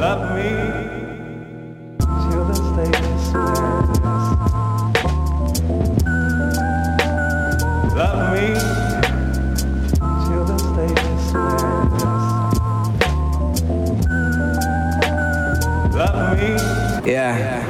Love me till this day. Love me till this day. Love me. Yeah. yeah.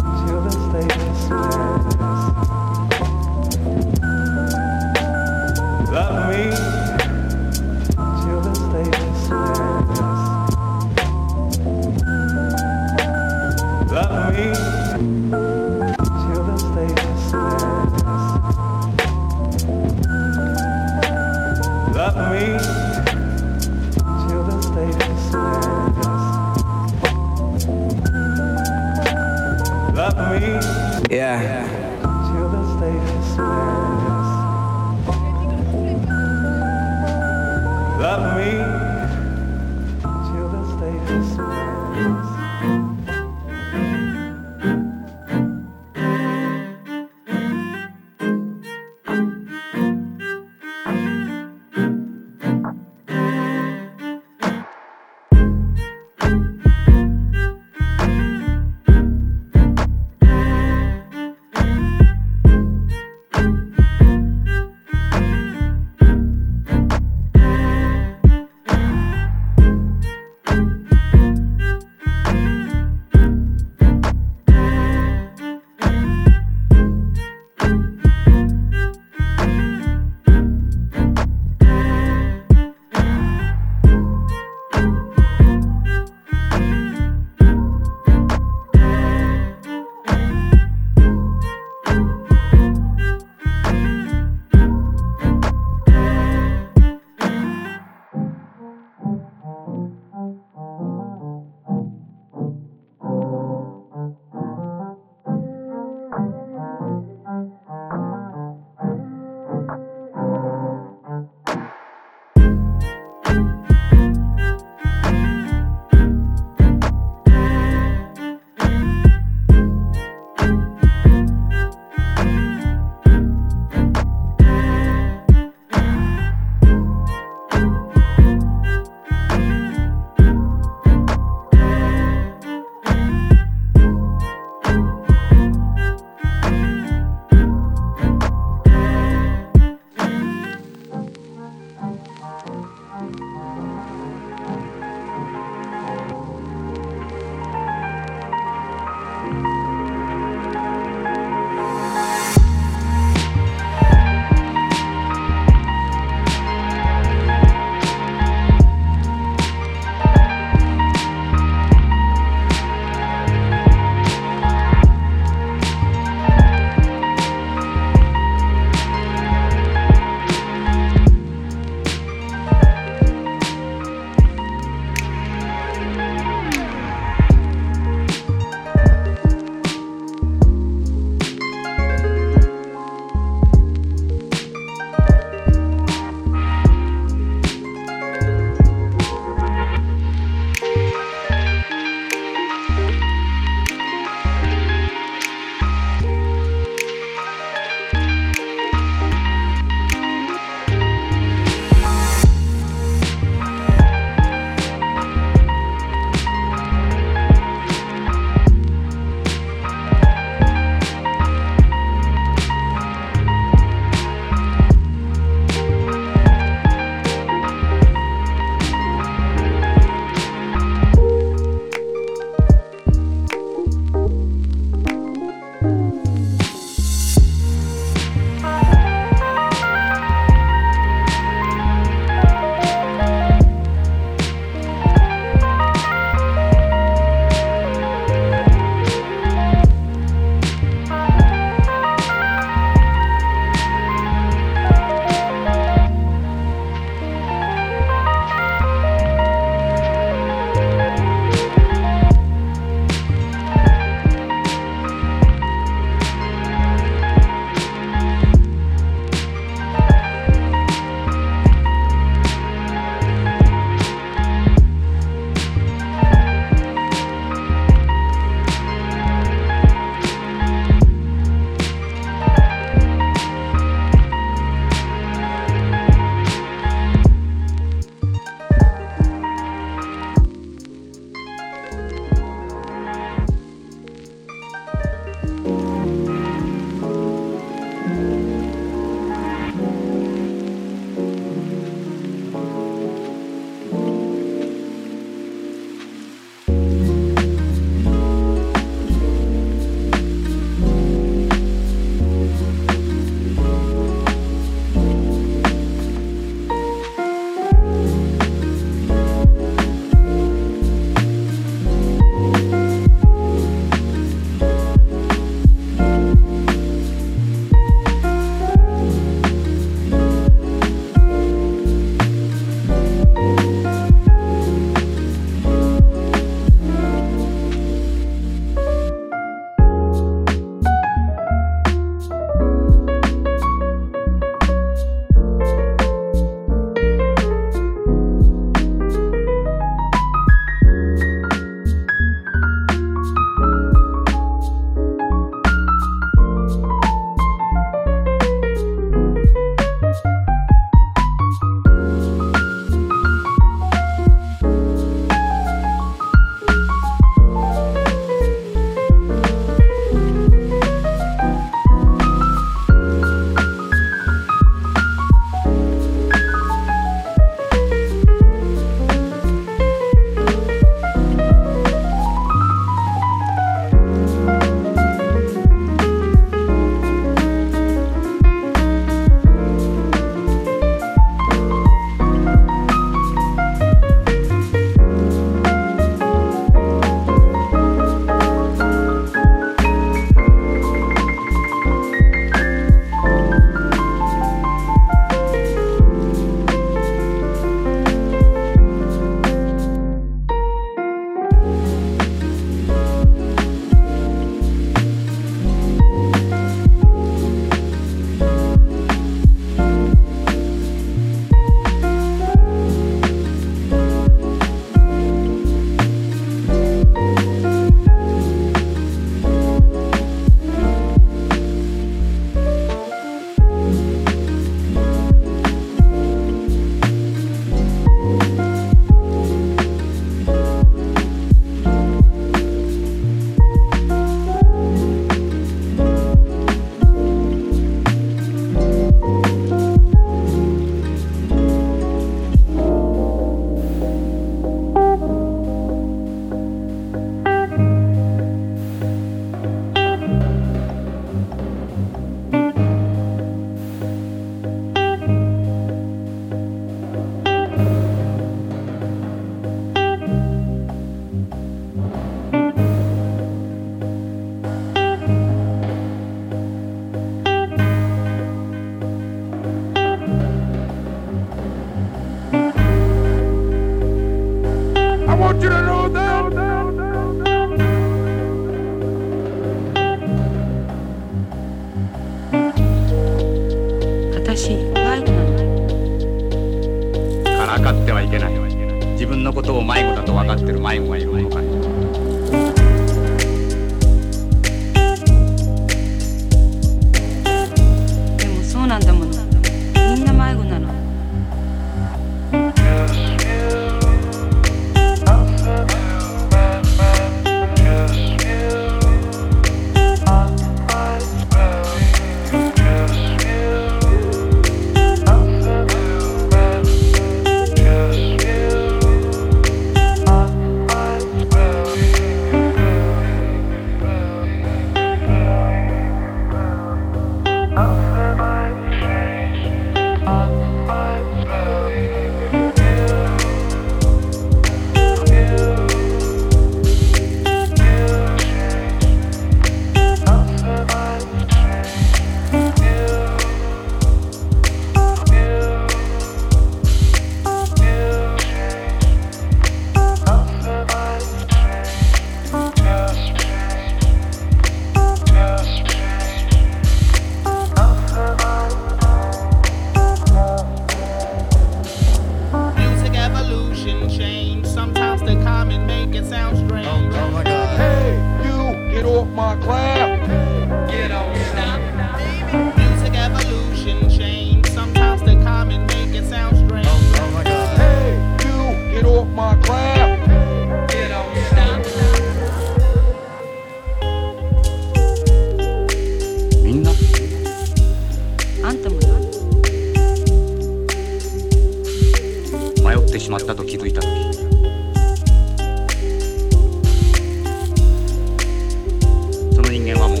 ninguém lá no